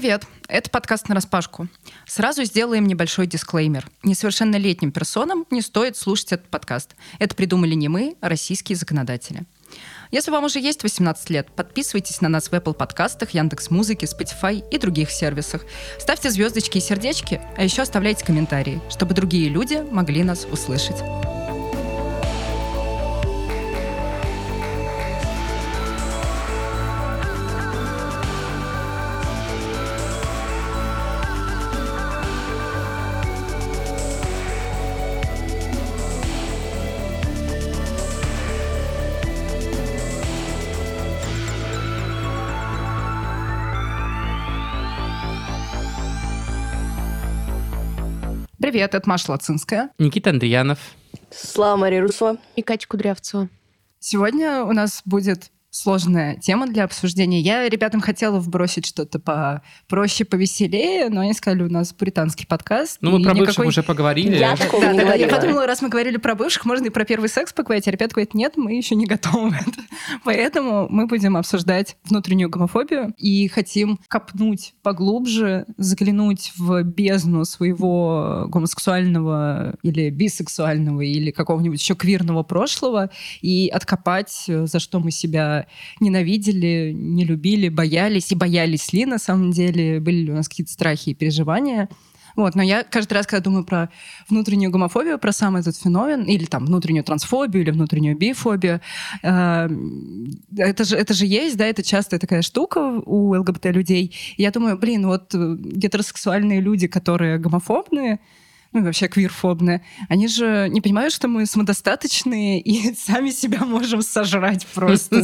Привет! Это подкаст на распашку. Сразу сделаем небольшой дисклеймер. Несовершеннолетним персонам не стоит слушать этот подкаст. Это придумали не мы, а российские законодатели. Если вам уже есть 18 лет, подписывайтесь на нас в Apple подкастах, Яндекс Музыке, Spotify и других сервисах. Ставьте звездочки и сердечки, а еще оставляйте комментарии, чтобы другие люди могли нас услышать. Привет, это Маша Лацинская. Никита Андреянов. Слава Мария Русова. И Катя Кудрявцева. Сегодня у нас будет сложная тема для обсуждения. Я ребятам хотела вбросить что-то по проще, повеселее, но они сказали, у нас британский подкаст. Ну, мы про никакой... бывших уже поговорили. Я да, да, говорила. Я подумала, раз мы говорили про бывших, можно и про первый секс поговорить, а ребята говорят, нет, мы еще не готовы. Поэтому мы будем обсуждать внутреннюю гомофобию и хотим копнуть поглубже, заглянуть в бездну своего гомосексуального или бисексуального или какого-нибудь еще квирного прошлого и откопать, за что мы себя ненавидели, не любили, боялись. И боялись ли на самом деле? Были ли у нас какие-то страхи и переживания? Вот, но я каждый раз, когда думаю про внутреннюю гомофобию, про сам этот феномен, или там внутреннюю трансфобию, или внутреннюю бифобию, э, это, же, это же есть, да, это частая такая штука у ЛГБТ-людей. Я думаю, блин, вот гетеросексуальные люди, которые гомофобные, ну вообще квирфобные, они же не понимают, что мы самодостаточные и сами себя можем сожрать просто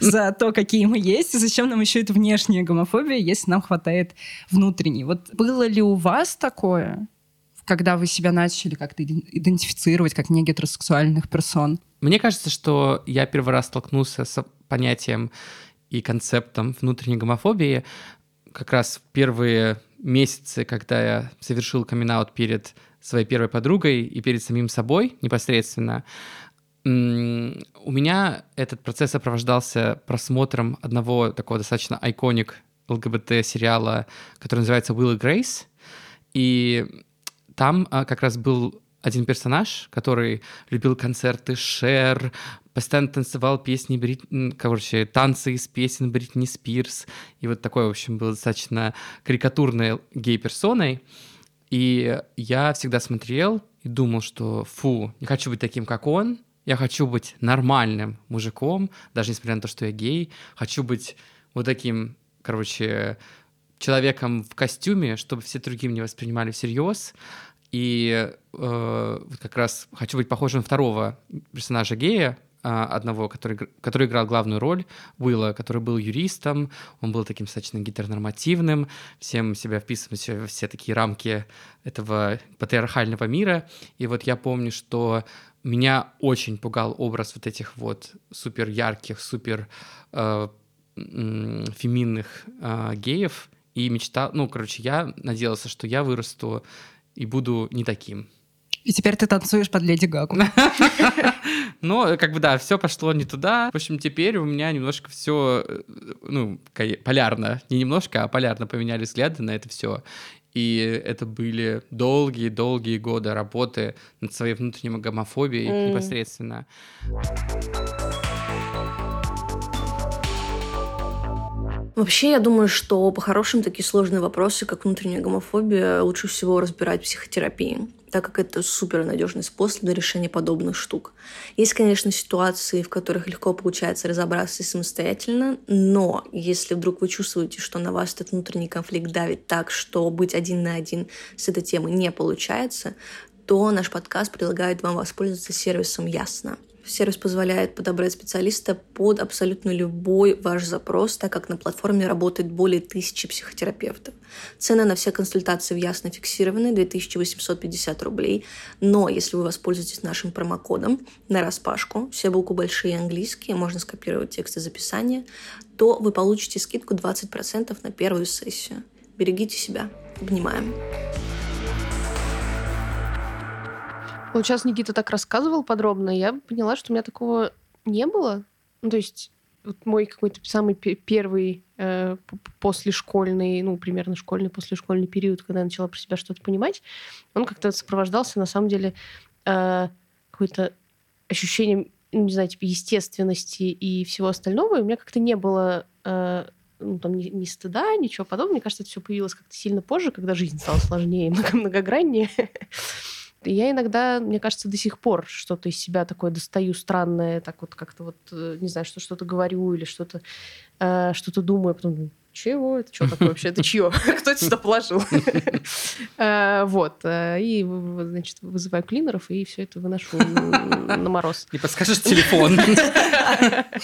за, то, какие мы есть, и зачем нам еще эта внешняя гомофобия, если нам хватает внутренней. Вот было ли у вас такое, когда вы себя начали как-то идентифицировать как не гетеросексуальных персон? Мне кажется, что я первый раз столкнулся с понятием и концептом внутренней гомофобии как раз в первые месяцы, когда я совершил камин перед своей первой подругой и перед самим собой непосредственно, у меня этот процесс сопровождался просмотром одного такого достаточно айконик ЛГБТ-сериала, который называется «Will и Грейс». И там а, как раз был один персонаж, который любил концерты Шер, постоянно танцевал песни Брит... короче, танцы из песен Бритни Спирс. И вот такой, в общем, был достаточно карикатурной гей-персоной. И я всегда смотрел и думал, что фу, не хочу быть таким, как он, я хочу быть нормальным мужиком, даже несмотря на то, что я гей, хочу быть вот таким, короче, человеком в костюме, чтобы все другие меня воспринимали всерьез. И э, как раз хочу быть похожим на второго персонажа гея, одного, который, который играл главную роль, Уилла, который был юристом, он был таким достаточно гетеронормативным, всем себя вписывать во все такие рамки этого патриархального мира. И вот я помню, что меня очень пугал образ вот этих вот супер ярких, супер э, феминных э, геев, и мечтал, ну, короче, я надеялся, что я вырасту и буду не таким. И теперь ты танцуешь под Леди Гагу. Но, как бы, да, все пошло не туда. В общем, теперь у меня немножко все, э, ну, полярно. Не немножко, а полярно поменяли взгляды на это все. И это были долгие-долгие годы работы над своей внутренней гомофобией mm. непосредственно. Вообще, я думаю, что по-хорошему такие сложные вопросы, как внутренняя гомофобия, лучше всего разбирать в психотерапии так как это супер надежный способ для решения подобных штук. Есть, конечно, ситуации, в которых легко получается разобраться самостоятельно, но если вдруг вы чувствуете, что на вас этот внутренний конфликт давит так, что быть один на один с этой темой не получается, то наш подкаст предлагает вам воспользоваться сервисом «Ясно». Сервис позволяет подобрать специалиста под абсолютно любой ваш запрос, так как на платформе работает более тысячи психотерапевтов. Цены на все консультации Ясно фиксированы 2850 рублей, но если вы воспользуетесь нашим промокодом на распашку, все буквы большие английские, можно скопировать тексты записания, то вы получите скидку 20% на первую сессию. Берегите себя. Обнимаем. Вот сейчас Никита так рассказывал подробно, я поняла, что у меня такого не было. Ну, то есть вот мой какой-то самый первый э, после школьный, ну, примерно школьный, после школьный период, когда я начала про себя что-то понимать, он как-то сопровождался, на самом деле, э, какой-то ощущением, ну, не знаю, типа естественности и всего остального. И у меня как-то не было э, ну, там, ни, ни стыда, ничего подобного. Мне кажется, это все появилось как-то сильно позже, когда жизнь стала сложнее многограннее. Я иногда, мне кажется, до сих пор что-то из себя такое достаю странное, так вот как-то вот, э, не знаю, что что-то говорю или что-то э, что-то думаю, а потом чего? Это что такое вообще? Это чье? Кто это сюда положил? Э, вот. Э, и, значит, вызываю клинеров, и все это выношу на мороз. Не подскажешь телефон?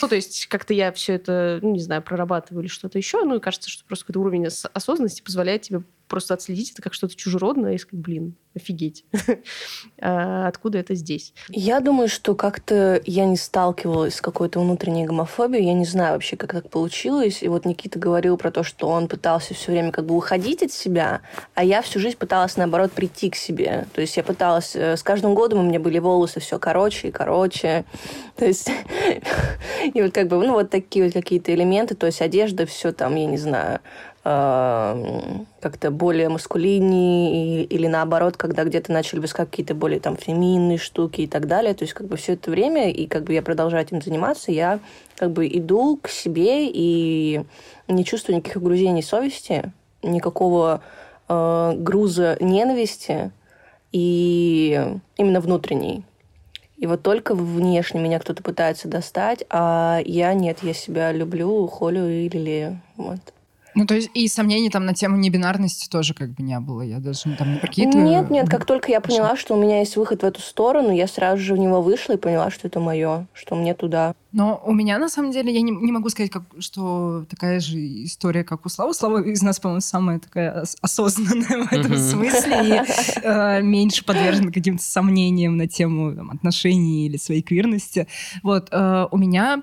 Ну, то есть, как-то я все это, ну, не знаю, прорабатываю или что-то еще. Ну, и кажется, что просто какой-то уровень осознанности позволяет тебе просто отследить это как что-то чужеродное и сказать, блин, офигеть. а откуда это здесь? Я думаю, что как-то я не сталкивалась с какой-то внутренней гомофобией. Я не знаю вообще, как так получилось. И вот Никита говорил про то, что он пытался все время как бы уходить от себя, а я всю жизнь пыталась, наоборот, прийти к себе. То есть я пыталась... Э, с каждым годом у меня были волосы все короче и короче. То есть... и вот как бы, ну, вот такие вот какие-то элементы. То есть одежда, все там, я не знаю, как-то более маскулиннее, или наоборот, когда где-то начали бы какие-то более там феминные штуки и так далее. То есть как бы все это время, и как бы я продолжаю этим заниматься, я как бы иду к себе и не чувствую никаких угрызений совести, никакого э, груза ненависти и именно внутренней. И вот только внешне меня кто-то пытается достать, а я нет, я себя люблю, холю и лелею. Вот. Ну, то есть и сомнений там на тему небинарности тоже как бы не было. Я даже там не прикидываю. Нет, нет, как только я поняла, что у меня есть выход в эту сторону, я сразу же в него вышла и поняла, что это мое, что мне туда. Но у меня, на самом деле, я не, не могу сказать, как, что такая же история, как у Славы. Слава из нас, по-моему, самая такая осознанная в этом смысле и э, меньше подвержена каким-то сомнениям на тему там, отношений или своей квирности. Вот, э, у меня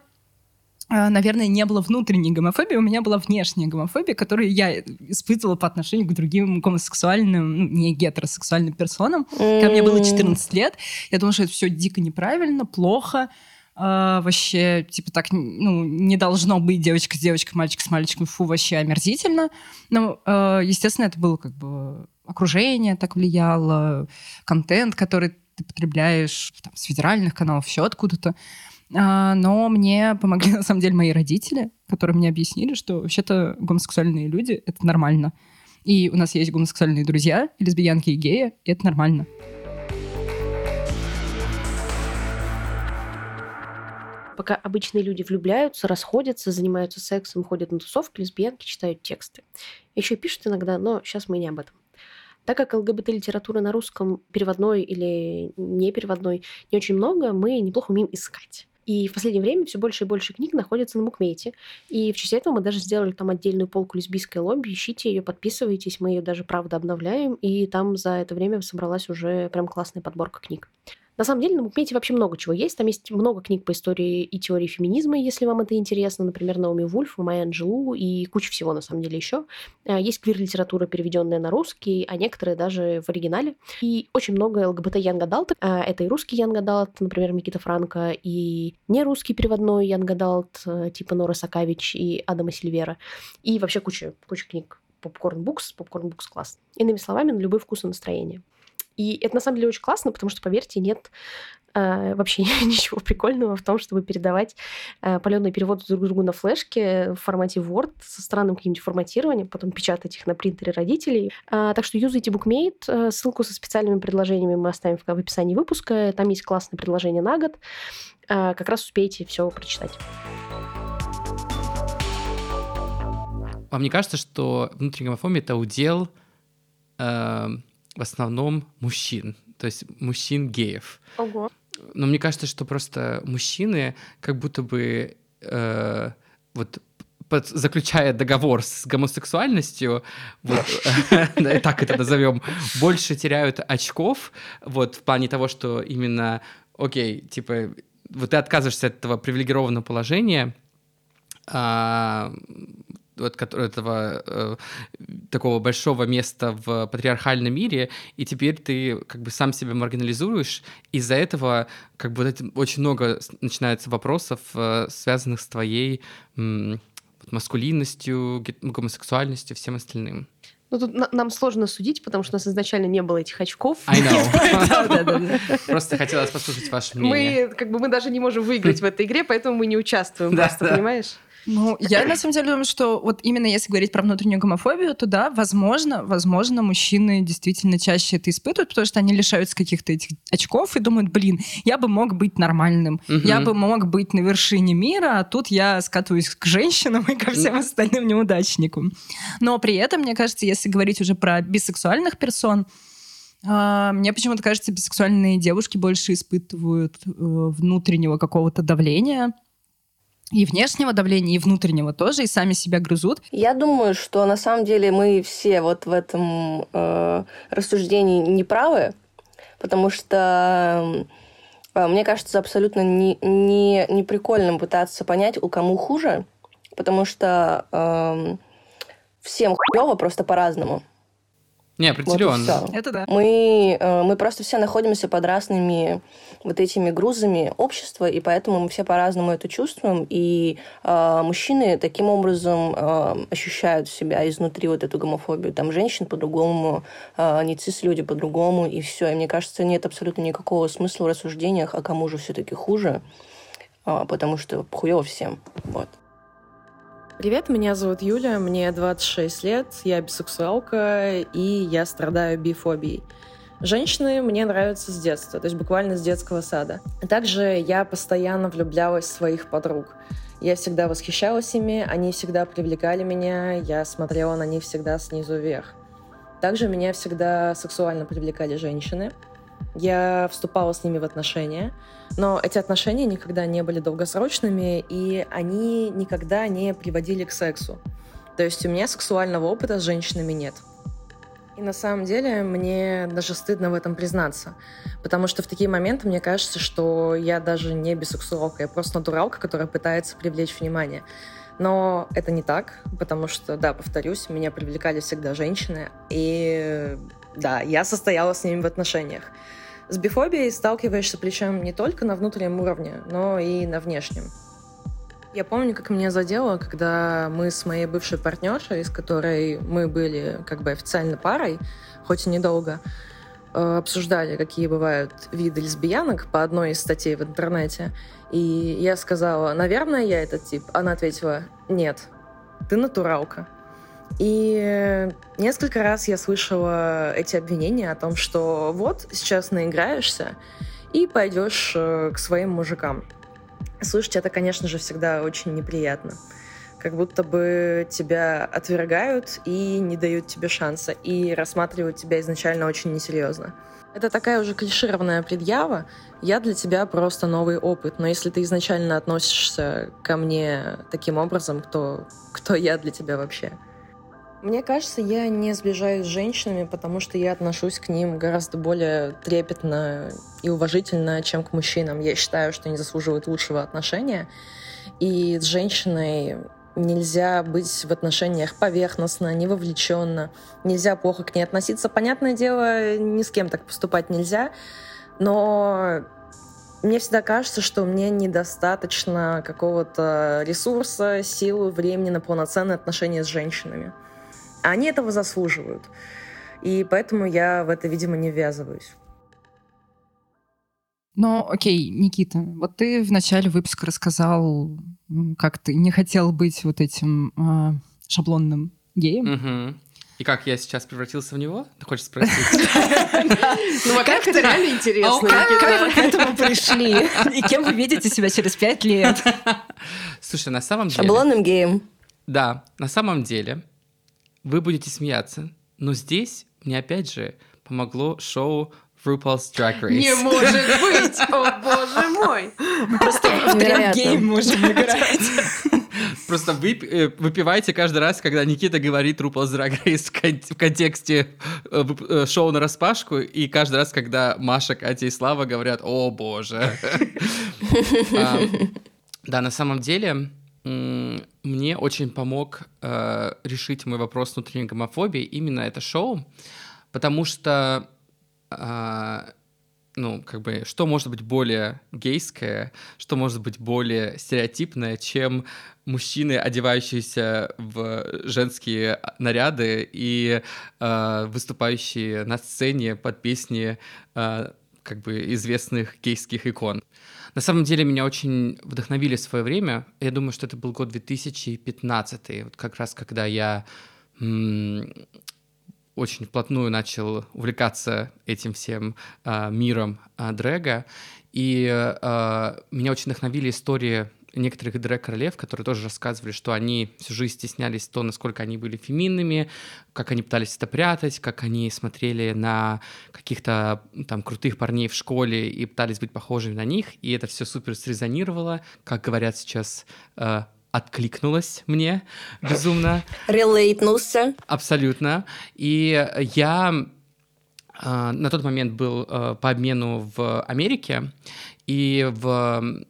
наверное, не было внутренней гомофобии, у меня была внешняя гомофобия, которую я испытывала по отношению к другим гомосексуальным, ну, не гетеросексуальным персонам. Когда мне было 14 лет, я думала, что это все дико неправильно, плохо, Uh, вообще, типа, так, ну, не должно быть девочка с девочкой, мальчик с мальчиком, фу, вообще омерзительно. Ну, uh, естественно, это было как бы окружение так влияло, контент, который ты потребляешь там, с федеральных каналов, все откуда-то. А, но мне помогли, на самом деле, мои родители, которые мне объяснили, что вообще-то гомосексуальные люди — это нормально. И у нас есть гомосексуальные друзья, лесбиянки и геи, и это нормально. Пока обычные люди влюбляются, расходятся, занимаются сексом, ходят на тусовки, лесбиянки читают тексты. Еще пишут иногда, но сейчас мы не об этом. Так как ЛГБТ-литературы на русском переводной или не переводной не очень много, мы неплохо умеем искать. И в последнее время все больше и больше книг находятся на Мукмейте. И в честь этого мы даже сделали там отдельную полку лесбийской лобби. Ищите ее, подписывайтесь. Мы ее даже, правда, обновляем. И там за это время собралась уже прям классная подборка книг. На самом деле на Букмейте вообще много чего есть. Там есть много книг по истории и теории феминизма, если вам это интересно. Например, Наоми Вульф, Майя Анджелу и куча всего на самом деле еще. А, есть квир-литература, переведенная на русский, а некоторые даже в оригинале. И очень много ЛГБТ Young Adult. Это и русский Young Adult, например, Микита Франко, и не русский переводной Young Adult, типа Нора Сакавич и Адама Сильвера. И вообще куча, куча книг Popcorn Books, Popcorn Books класс. Иными словами, на любой вкус и настроение. И это на самом деле очень классно, потому что, поверьте, нет э, вообще ничего прикольного в том, чтобы передавать э, паленые переводы друг другу на флешке в формате Word со странным каким-нибудь форматированием, потом печатать их на принтере родителей. Э, так что юзайте Bookmate. Э, ссылку со специальными предложениями мы оставим в, в описании выпуска. Там есть классное предложение на год. Э, как раз успеете все прочитать. Вам не кажется, что внутренняя гомофобия — это удел э, в основном мужчин, то есть мужчин-геев. Ого. Но мне кажется, что просто мужчины как будто бы э, вот под, заключая договор с гомосексуальностью, вот, так это назовем, больше теряют очков, вот, в плане того, что именно, окей, типа, вот ты отказываешься от этого привилегированного положения, а, вот, этого э, такого большого места в патриархальном мире, и теперь ты как бы сам себя маргинализуешь. Из-за этого как бы очень много начинается вопросов, э, связанных с твоей, ну, маскулинностью, гомосексуальностью, всем остальным. Ну, тут на- нам сложно судить, потому что у нас изначально не было этих очков. I know. Просто хотелось послушать ваше мнение. Мы как бы мы даже не можем выиграть в этой игре, поэтому мы не участвуем, просто, понимаешь? Ну, я на самом деле думаю, что вот именно если говорить про внутреннюю гомофобию, то да, возможно, возможно, мужчины действительно чаще это испытывают, потому что они лишаются каких-то этих очков и думают, блин, я бы мог быть нормальным, Мгм. я бы мог быть на вершине мира, а тут я скатываюсь к женщинам и ко всем остальным неудачникам. Но при этом, мне кажется, если говорить уже про бисексуальных персон, а, мне почему-то кажется, бисексуальные девушки больше испытывают э, внутреннего какого-то давления, и внешнего давления, и внутреннего тоже, и сами себя грызут. Я думаю, что на самом деле мы все вот в этом э, рассуждении не правы, потому что э, мне кажется абсолютно не, не, не прикольным пытаться понять, у кому хуже, потому что э, всем хуево просто по-разному. Не, Вот определенно. всё. Это да. Мы, э, мы просто все находимся под разными вот этими грузами общества, и поэтому мы все по-разному это чувствуем. И э, мужчины таким образом э, ощущают себя изнутри вот эту гомофобию. Там женщин по-другому, э, не цис-люди по-другому, и все. И мне кажется, нет абсолютно никакого смысла в рассуждениях, а кому же все-таки хуже, э, потому что хуево всем. Вот. Привет, меня зовут Юля, мне 26 лет, я бисексуалка, и я страдаю бифобией. Женщины мне нравятся с детства, то есть буквально с детского сада. Также я постоянно влюблялась в своих подруг. Я всегда восхищалась ими, они всегда привлекали меня, я смотрела на них всегда снизу вверх. Также меня всегда сексуально привлекали женщины. Я вступала с ними в отношения, но эти отношения никогда не были долгосрочными, и они никогда не приводили к сексу. То есть у меня сексуального опыта с женщинами нет. И на самом деле мне даже стыдно в этом признаться. Потому что в такие моменты мне кажется, что я даже не бисексуалка, я просто натуралка, которая пытается привлечь внимание. Но это не так, потому что, да, повторюсь, меня привлекали всегда женщины, и да, я состояла с ними в отношениях. С бифобией сталкиваешься причем не только на внутреннем уровне, но и на внешнем. Я помню, как меня задело, когда мы с моей бывшей партнершей, с которой мы были как бы официально парой, хоть и недолго, э, обсуждали, какие бывают виды лесбиянок по одной из статей в интернете. И я сказала, наверное, я этот тип. Она ответила, нет, ты натуралка. И несколько раз я слышала эти обвинения о том, что вот сейчас наиграешься и пойдешь э, к своим мужикам. Слышать это, конечно же, всегда очень неприятно. Как будто бы тебя отвергают и не дают тебе шанса, и рассматривают тебя изначально очень несерьезно. Это такая уже клишированная предъява. Я для тебя просто новый опыт. Но если ты изначально относишься ко мне таким образом, то кто я для тебя вообще? Мне кажется, я не сближаюсь с женщинами, потому что я отношусь к ним гораздо более трепетно и уважительно, чем к мужчинам. Я считаю, что они заслуживают лучшего отношения. И с женщиной нельзя быть в отношениях поверхностно, не вовлеченно. Нельзя плохо к ней относиться. Понятное дело, ни с кем так поступать нельзя. Но мне всегда кажется, что мне недостаточно какого-то ресурса, силы, времени на полноценные отношения с женщинами. А Они этого заслуживают. И поэтому я в это, видимо, не ввязываюсь. Но, окей, Никита, вот ты в начале выпуска рассказал, как ты не хотел быть вот этим а, шаблонным геем. Мгм. И как я сейчас превратился в него? Ты хочешь спросить? Ну, а как это реально интересно, Как, Никита. как вы к этому пришли? И кем вы видите себя через пять лет? Слушай, на самом деле... Шаблонным геем. Да, на самом деле вы будете смеяться, но здесь мне опять же помогло шоу RuPaul's Drag Race. Не может быть! О, боже мой! Просто в Невероятно. гейм можем играть. Просто вы э, выпивайте каждый раз, когда Никита говорит RuPaul's Drag Race в, кон- в контексте э, вып- э, шоу на распашку, и каждый раз, когда Маша, Катя и Слава говорят «О, боже». А, Да, на самом деле мне очень помог э, решить мой вопрос внутренней гомофобии именно это шоу, потому что а, ну, как бы, что может быть более гейское, что может быть более стереотипное, чем мужчины, одевающиеся в женские наряды и э, выступающие на сцене под песни э, как бы известных гейских икон. На самом деле меня очень вдохновили в свое время. Я думаю, что это был год 2015, вот как раз когда я очень вплотную начал увлекаться этим всем э, миром э, дрэга. И э, меня очень вдохновили истории некоторых дрэк-королев, которые тоже рассказывали, что они всю жизнь стеснялись то, насколько они были феминными, как они пытались это прятать, как они смотрели на каких-то там крутых парней в школе и пытались быть похожими на них, и это все супер срезонировало, как говорят сейчас э, откликнулась мне безумно. Релейтнулся. Абсолютно. И я э, на тот момент был э, по обмену в Америке, и в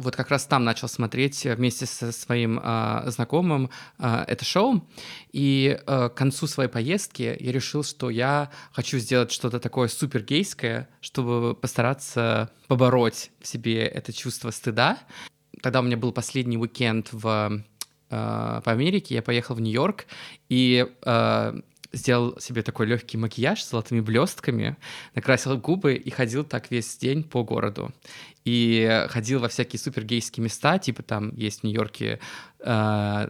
вот как раз там начал смотреть вместе со своим э, знакомым э, это шоу. И э, к концу своей поездки я решил, что я хочу сделать что-то такое супер гейское, чтобы постараться побороть в себе это чувство стыда. Тогда у меня был последний уикенд в, по Америке, я поехал в Нью-Йорк. И э, сделал себе такой легкий макияж с золотыми блестками, накрасил губы и ходил так весь день по городу. И ходил во всякие супергейские места, типа там есть в Нью-Йорке э,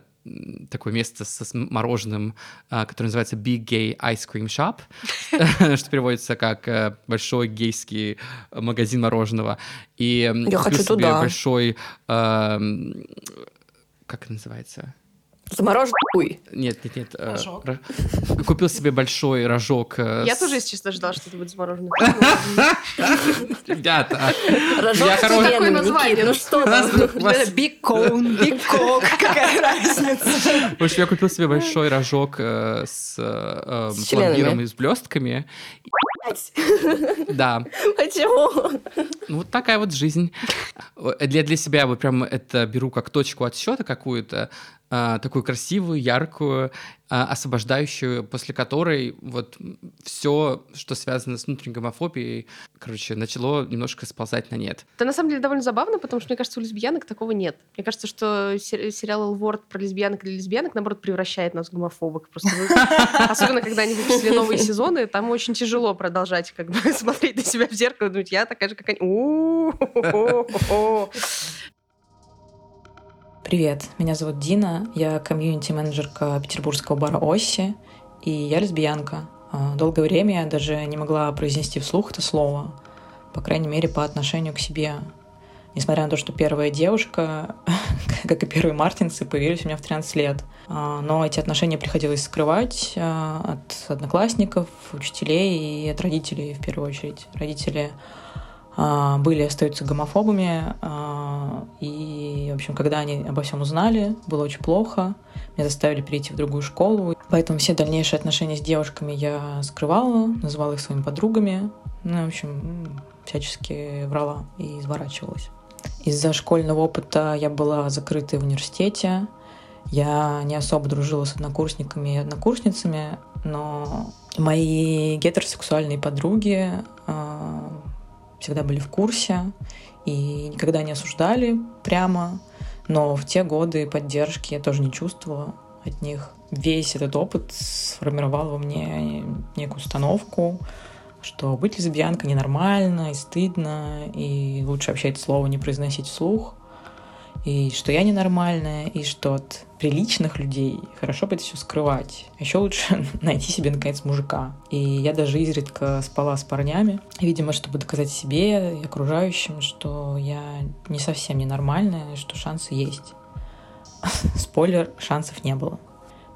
такое место с мороженым, а, которое называется Big Gay Ice Cream Shop, что переводится как э, большой гейский магазин мороженого. И Я хочу туда. большой, как это называется? Замороженный хуй. Нет, нет, нет. Э, рожок. Р... Купил себе большой рожок. Э, Я с... тоже, если честно, ждала, что это будет замороженный Ребята. Рожок я хорош... такое название. Ну что там? Big coke. Какая разница? В общем, я купил себе большой рожок э, с пломбиром и с блестками. Да. Почему? Ну, вот такая вот жизнь. Для, для себя вот прям это беру как точку отсчета какую-то, а, такую красивую, яркую, а, освобождающую, после которой вот все, что связано с внутренней гомофобией, короче, начало немножко сползать на нет. Это на самом деле довольно забавно, потому что, мне кажется, у лесбиянок такого нет. Мне кажется, что сериал «Элворд» про лесбиянок для лесбиянок, наоборот, превращает нас в гомофобок. Просто особенно, когда они выпустили новые сезоны, там очень тяжело продолжать как бы смотреть на себя в зеркало, думать, я такая же, как они. Привет, меня зовут Дина, я комьюнити-менеджерка петербургского бара Оси, и я лесбиянка. А, долгое время я даже не могла произнести вслух это слово, по крайней мере, по отношению к себе. Несмотря на то, что первая девушка, как и первые мартинцы, появились у меня в 13 лет. А, но эти отношения приходилось скрывать а, от одноклассников, учителей и от родителей в первую очередь. Родители были и остаются гомофобами. А, и, в общем, когда они обо всем узнали, было очень плохо. Меня заставили перейти в другую школу. Поэтому все дальнейшие отношения с девушками я скрывала, называла их своими подругами. Ну, в общем, всячески врала и изворачивалась. Из-за школьного опыта я была закрытой в университете. Я не особо дружила с однокурсниками и однокурсницами, но мои гетеросексуальные подруги а, всегда были в курсе и никогда не осуждали прямо. Но в те годы поддержки я тоже не чувствовала от них. Весь этот опыт сформировал во мне некую установку, что быть лесбиянкой ненормально и стыдно, и лучше вообще это слово не произносить вслух и что я ненормальная, и что от приличных людей хорошо бы это все скрывать. Еще лучше найти себе, наконец, мужика. И я даже изредка спала с парнями, видимо, чтобы доказать себе и окружающим, что я не совсем ненормальная, что шансы есть. Спойлер, шансов не было.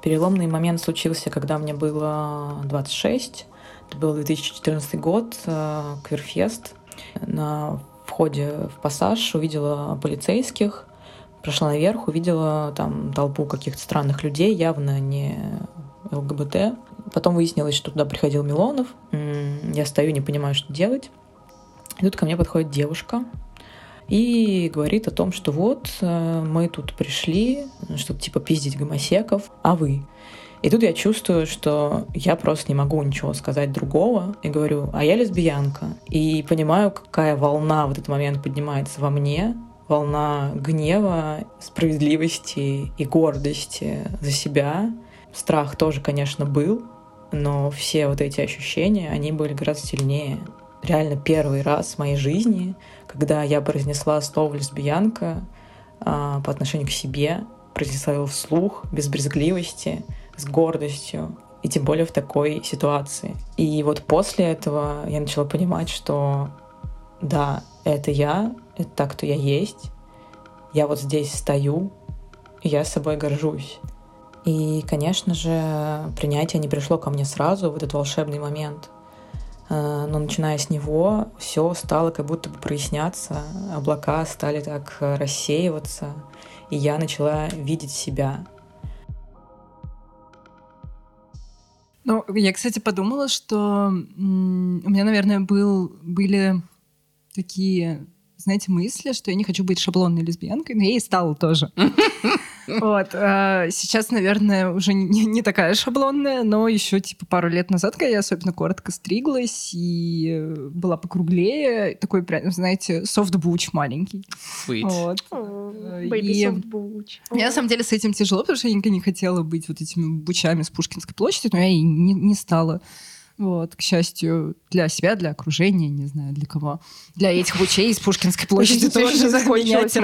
Переломный момент случился, когда мне было 26. Это был 2014 год, э, Квирфест. На входе в пассаж увидела полицейских, Прошла наверх, увидела там толпу каких-то странных людей, явно не ЛГБТ. Потом выяснилось, что туда приходил Милонов. Я стою, не понимаю, что делать. И тут ко мне подходит девушка и говорит о том, что вот э, мы тут пришли, чтобы типа пиздить гомосеков, а вы? И тут я чувствую, что я просто не могу ничего сказать другого. И говорю, а я лесбиянка. И понимаю, какая волна в этот момент поднимается во мне, волна гнева, справедливости и гордости за себя. Страх тоже, конечно, был, но все вот эти ощущения, они были гораздо сильнее. Реально первый раз в моей жизни, когда я произнесла слово «лесбиянка» а, по отношению к себе, произнесла его вслух, без брезгливости, с гордостью, и тем более в такой ситуации. И вот после этого я начала понимать, что да, это я, это так, кто я есть. Я вот здесь стою, и я собой горжусь. И, конечно же, принятие не пришло ко мне сразу в этот волшебный момент. Э, но начиная с него, все стало как будто бы проясняться, облака стали так рассеиваться, и я начала видеть себя. Ну, я, кстати, подумала, что у меня, наверное, был, были такие знаете, мысли, что я не хочу быть шаблонной лесбиянкой, но я и стала тоже. Вот. А сейчас, наверное, уже не, не такая шаблонная, но еще типа пару лет назад, когда я особенно коротко стриглась и была покруглее, такой прям, знаете, софт-буч маленький. Sweet. Вот. Baby И soft butch. Мне на самом деле с этим тяжело, потому что я никогда не хотела быть вот этими бучами с Пушкинской площади, но я и не, не стала. Вот, к счастью, для себя, для окружения, не знаю, для кого. Для этих лучей из Пушкинской площади тоже закончилась,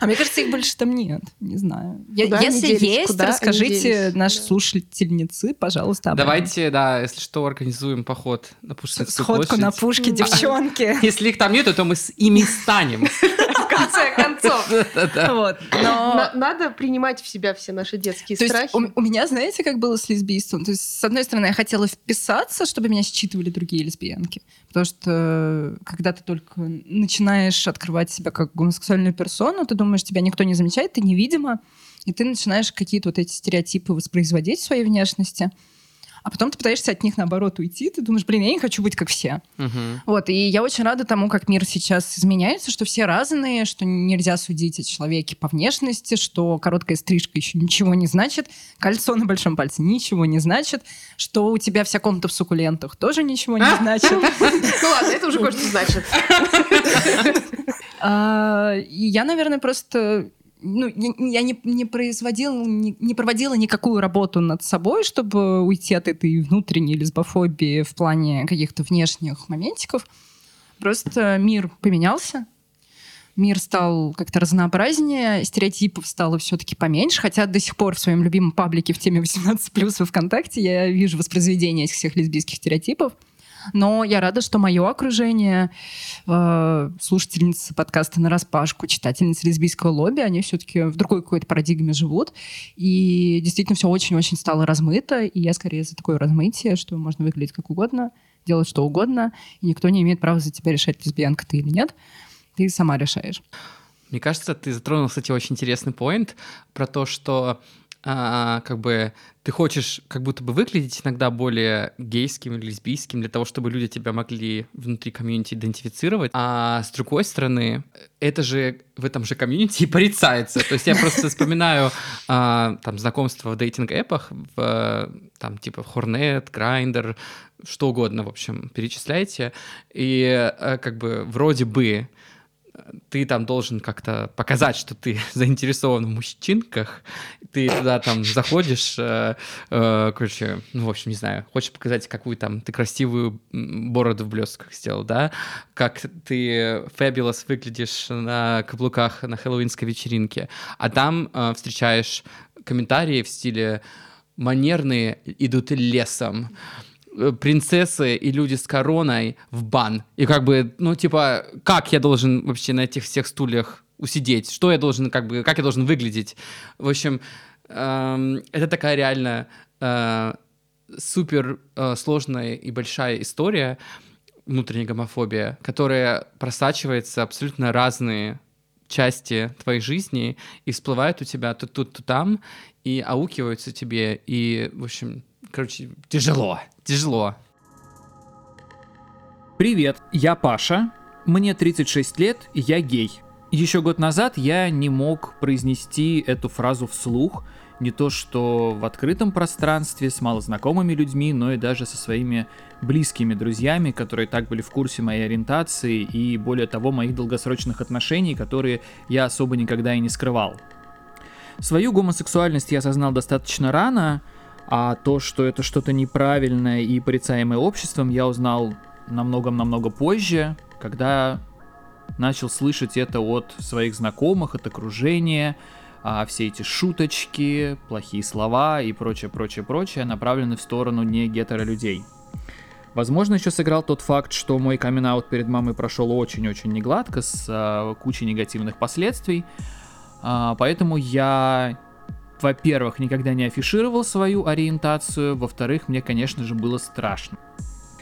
А мне кажется, их больше там нет. Не знаю. Если есть, расскажите наши слушательницы, пожалуйста. Давайте, да, если что, организуем поход на Пушкинскую Сходку на площадь. пушке, девчонки. Если их там нету, то мы с ими станем. В конце концов. Вот. Но... На- Надо принимать в себя все наши детские То есть страхи. у, у меня, знаете, как было с лесбийством? То есть, с одной стороны, я хотела вписаться, чтобы меня считывали другие лесбиянки. Потому что э, когда ты только начинаешь открывать себя как гомосексуальную персону, ты думаешь, тебя никто не замечает, ты невидима, и ты начинаешь какие-то вот эти стереотипы воспроизводить в своей внешности. А потом ты пытаешься от них, наоборот, уйти. Ты думаешь, блин, я не хочу быть как все. Мгм. Вот, и я очень рада тому, как мир сейчас изменяется, что все разные, что нельзя судить о человеке по внешности, что короткая стрижка еще ничего не значит, кольцо на большом пальце ничего не значит, что у тебя вся комната в суккулентах тоже ничего не значит. Ну ладно, это уже кое-что значит. А, И я, наверное, просто ну, я не, не производила, не, не проводила никакую работу над собой, чтобы уйти от этой внутренней лесбофобии в плане каких-то внешних моментиков. Просто мир поменялся, мир стал как-то разнообразнее, стереотипов стало все-таки поменьше, хотя до сих пор в своем любимом паблике в теме 18+, во ВКонтакте я вижу воспроизведение этих всех лесбийских стереотипов. Но я рада, что мое окружение, э, слушательницы подкаста на распашку, читательницы лесбийского лобби, они все-таки в другой какой-то парадигме живут. И действительно все очень-очень стало размыто. И я скорее за такое размытие, что можно выглядеть как угодно, делать что угодно, и никто не имеет права за тебя решать, лесбиянка ты или нет. Ты сама решаешь. Мне кажется, ты затронул, кстати, очень интересный поинт про то, что а, как бы ты хочешь как будто бы выглядеть иногда более гейским или лесбийским для того, чтобы люди тебя могли внутри комьюнити идентифицировать. А с другой стороны, это же в этом же комьюнити и порицается. То есть я просто вспоминаю а, там знакомства в дейтинг-эпах, в, там типа Hornet, Grindr, что угодно, в общем, перечисляйте. И э, как бы вроде бы ты там должен как-то показать, что ты заинтересован в мужчинках, ты туда там заходишь, э, э, короче, ну, в общем, не знаю, хочешь показать, какую там ты красивую бороду в блестках сделал, да, как ты фабулous выглядишь на каблуках на хэллоуинской вечеринке, а там э, встречаешь комментарии в стиле «манерные идут лесом», принцессы и люди с короной в бан. И как бы, ну, типа, как я должен вообще на этих всех стульях усидеть? Что я должен, как бы, как я должен выглядеть? В общем, эм, это такая реально э, супер э, сложная и большая история, внутренняя гомофобия, которая просачивается абсолютно разные части твоей жизни и всплывают у тебя то тут, то там, и аукиваются тебе, и, в общем, короче, тяжело, тяжело. Привет, я Паша, мне 36 лет, я гей. Еще год назад я не мог произнести эту фразу вслух, не то что в открытом пространстве с малознакомыми людьми, но и даже со своими близкими друзьями, которые так были в курсе моей ориентации и, более того, моих долгосрочных отношений, которые я особо никогда и не скрывал. Свою гомосексуальность я осознал достаточно рано, а то, что это что-то неправильное и порицаемое обществом, я узнал намного-намного позже, когда начал слышать это от своих знакомых, от окружения, а все эти шуточки, плохие слова и прочее, прочее, прочее направлены в сторону не гетеро людей. Возможно, еще сыграл тот факт, что мой камин перед мамой прошел очень-очень негладко, с а, кучей негативных последствий. А, поэтому я, во-первых, никогда не афишировал свою ориентацию, во-вторых, мне, конечно же, было страшно.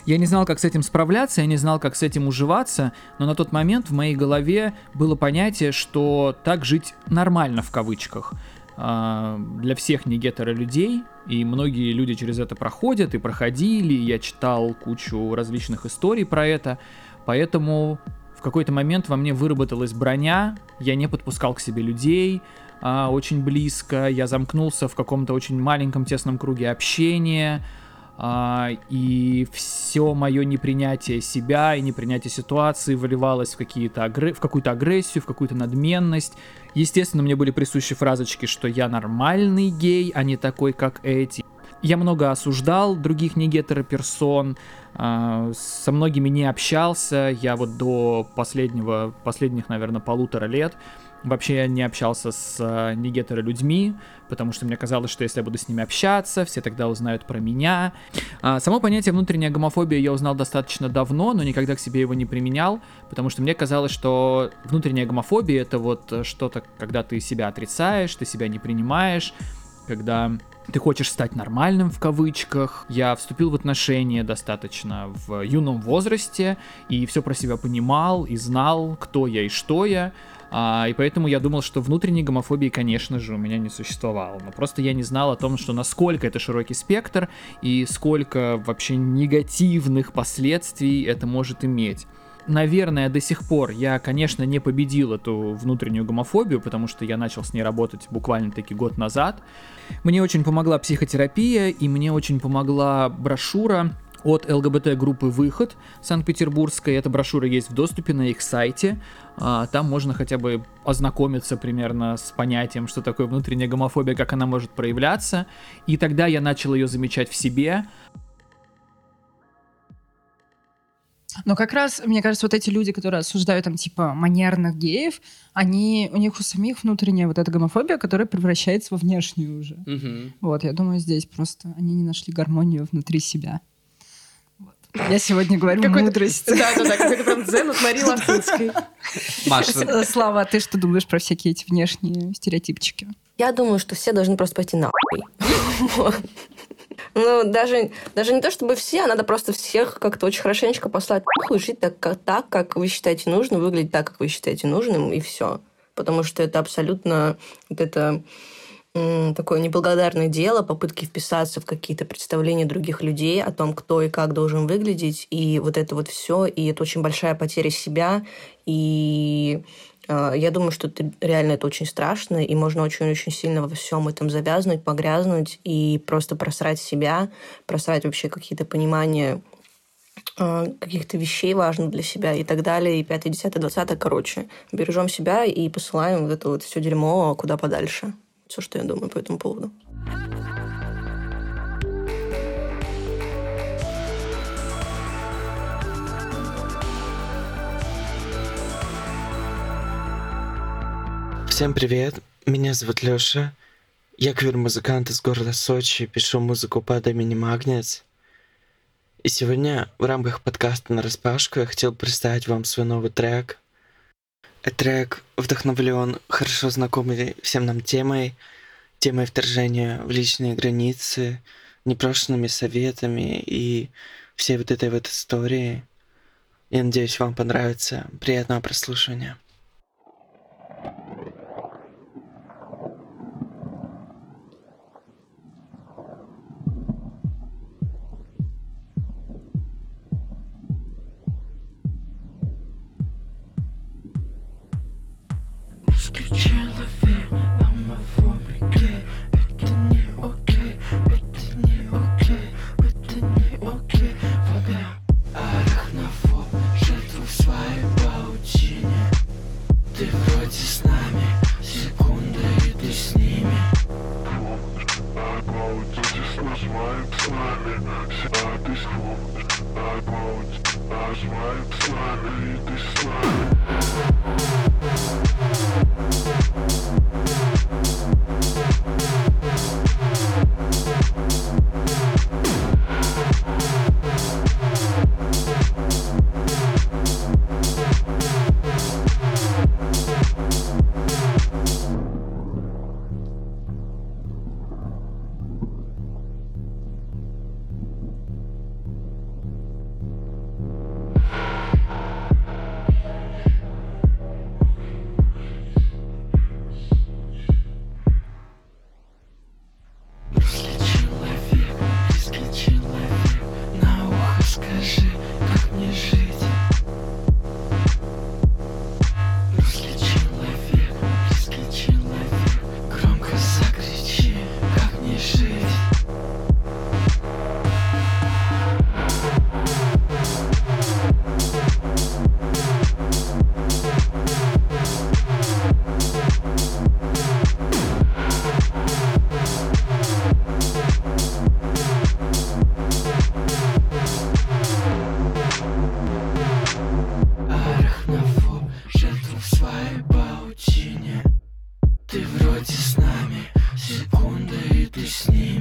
Я не знал, как с этим справляться, я не знал, как с этим уживаться, но на тот момент в моей голове было понятие, что так жить нормально в кавычках а, для всех не гетеро людей, и многие люди через это проходят и проходили, я читал кучу различных историй про это, поэтому в какой-то момент во мне выработалась броня, я не подпускал к себе людей а, очень близко, я замкнулся в каком-то очень маленьком тесном круге общения, а, и все мое непринятие себя и непринятие ситуации выливалось в, какие-то агр... в какую-то агрессию, в какую-то надменность. Естественно, мне были присущи фразочки, что я нормальный гей, а не такой, как эти. Я много осуждал других негетероперсон, э, со многими не общался. Я вот до последнего, последних, наверное, полутора лет вообще не общался с э, негетеро людьми, потому что мне казалось, что если я буду с ними общаться, все тогда узнают про меня. А, само понятие внутренняя гомофобия я узнал достаточно давно, но никогда к себе его не применял, потому что мне казалось, что внутренняя гомофобия это вот что-то, когда ты себя отрицаешь, ты себя не принимаешь, когда ты хочешь стать нормальным в кавычках. Я вступил в отношения достаточно в юном возрасте и все про себя понимал и знал, кто я и что я. А, и поэтому я думал, что внутренней гомофобии, конечно же, у меня не существовало. Но просто я не знал о том, что насколько это широкий спектр и сколько вообще негативных последствий это может иметь наверное, до сих пор я, конечно, не победил эту внутреннюю гомофобию, потому что я начал с ней работать буквально-таки год назад. Мне очень помогла психотерапия, и мне очень помогла брошюра от ЛГБТ-группы «Выход» Санкт-Петербургской. Эта брошюра есть в доступе на их сайте. А, там можно хотя бы ознакомиться примерно с понятием, что такое внутренняя гомофобия, как она может проявляться. И тогда я начал ее замечать в себе. Но как раз, мне кажется, вот эти люди, которые осуждают там типа манерных геев, они, у них у самих внутренняя вот эта гомофобия, которая превращается во внешнюю уже. Мгм. Вот, я думаю, здесь просто они не нашли гармонию внутри себя. Вот. Я сегодня говорю мудрость. Да-да-да, какой-то прям дзен от Марии Латынской. Маша, Э, Слава, а ты что думаешь про всякие эти внешние стереотипчики? Я думаю, что все должны просто пойти нахуй. Ну, даже, даже не то чтобы все, а надо просто всех как-то очень хорошенечко послать нахуй, жить так, как, так, как вы считаете нужным, выглядеть так, как вы считаете нужным, и все. Потому что это абсолютно вот это такое неблагодарное дело, попытки вписаться в какие-то представления других людей о том, кто и как должен выглядеть, и вот это вот все, и это очень большая потеря себя, и я думаю, что это, реально это очень страшно, и можно очень-очень сильно во всем этом завязнуть, погрязнуть и просто просрать себя, просрать вообще какие-то понимания э, каких-то вещей важных для себя и так далее, и 5, 10, 20, короче. Бережем себя и посылаем вот это вот все дерьмо куда подальше. Все, что я думаю по этому поводу. Всем привет, меня зовут Лёша. Я квир-музыкант из города Сочи, пишу музыку под именем Магнец. И сегодня в рамках подкаста на распашку я хотел представить вам свой новый трек. Этот трек вдохновлен хорошо знакомой всем нам темой, темой вторжения в личные границы, непрошенными советами и всей вот этой вот истории. Я надеюсь, вам понравится. Приятного прослушивания. Это был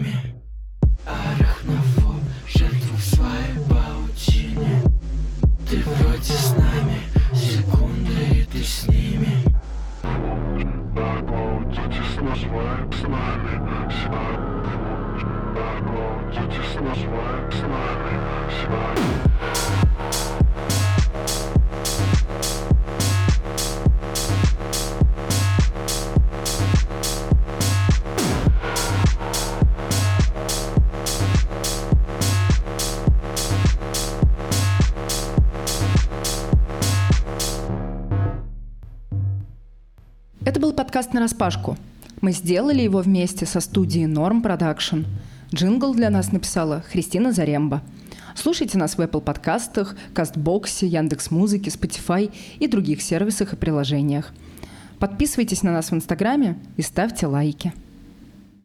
подкаст «Нараспашку». Мы сделали его вместе со студией Norm Production. Джингл для нас написала Христина Заремба. Слушайте нас в Apple подкастах, Castbox'е, Яндекс.Музыке, Spotify и других сервисах и приложениях. Подписывайтесь на нас в Инстаграме и ставьте лайки.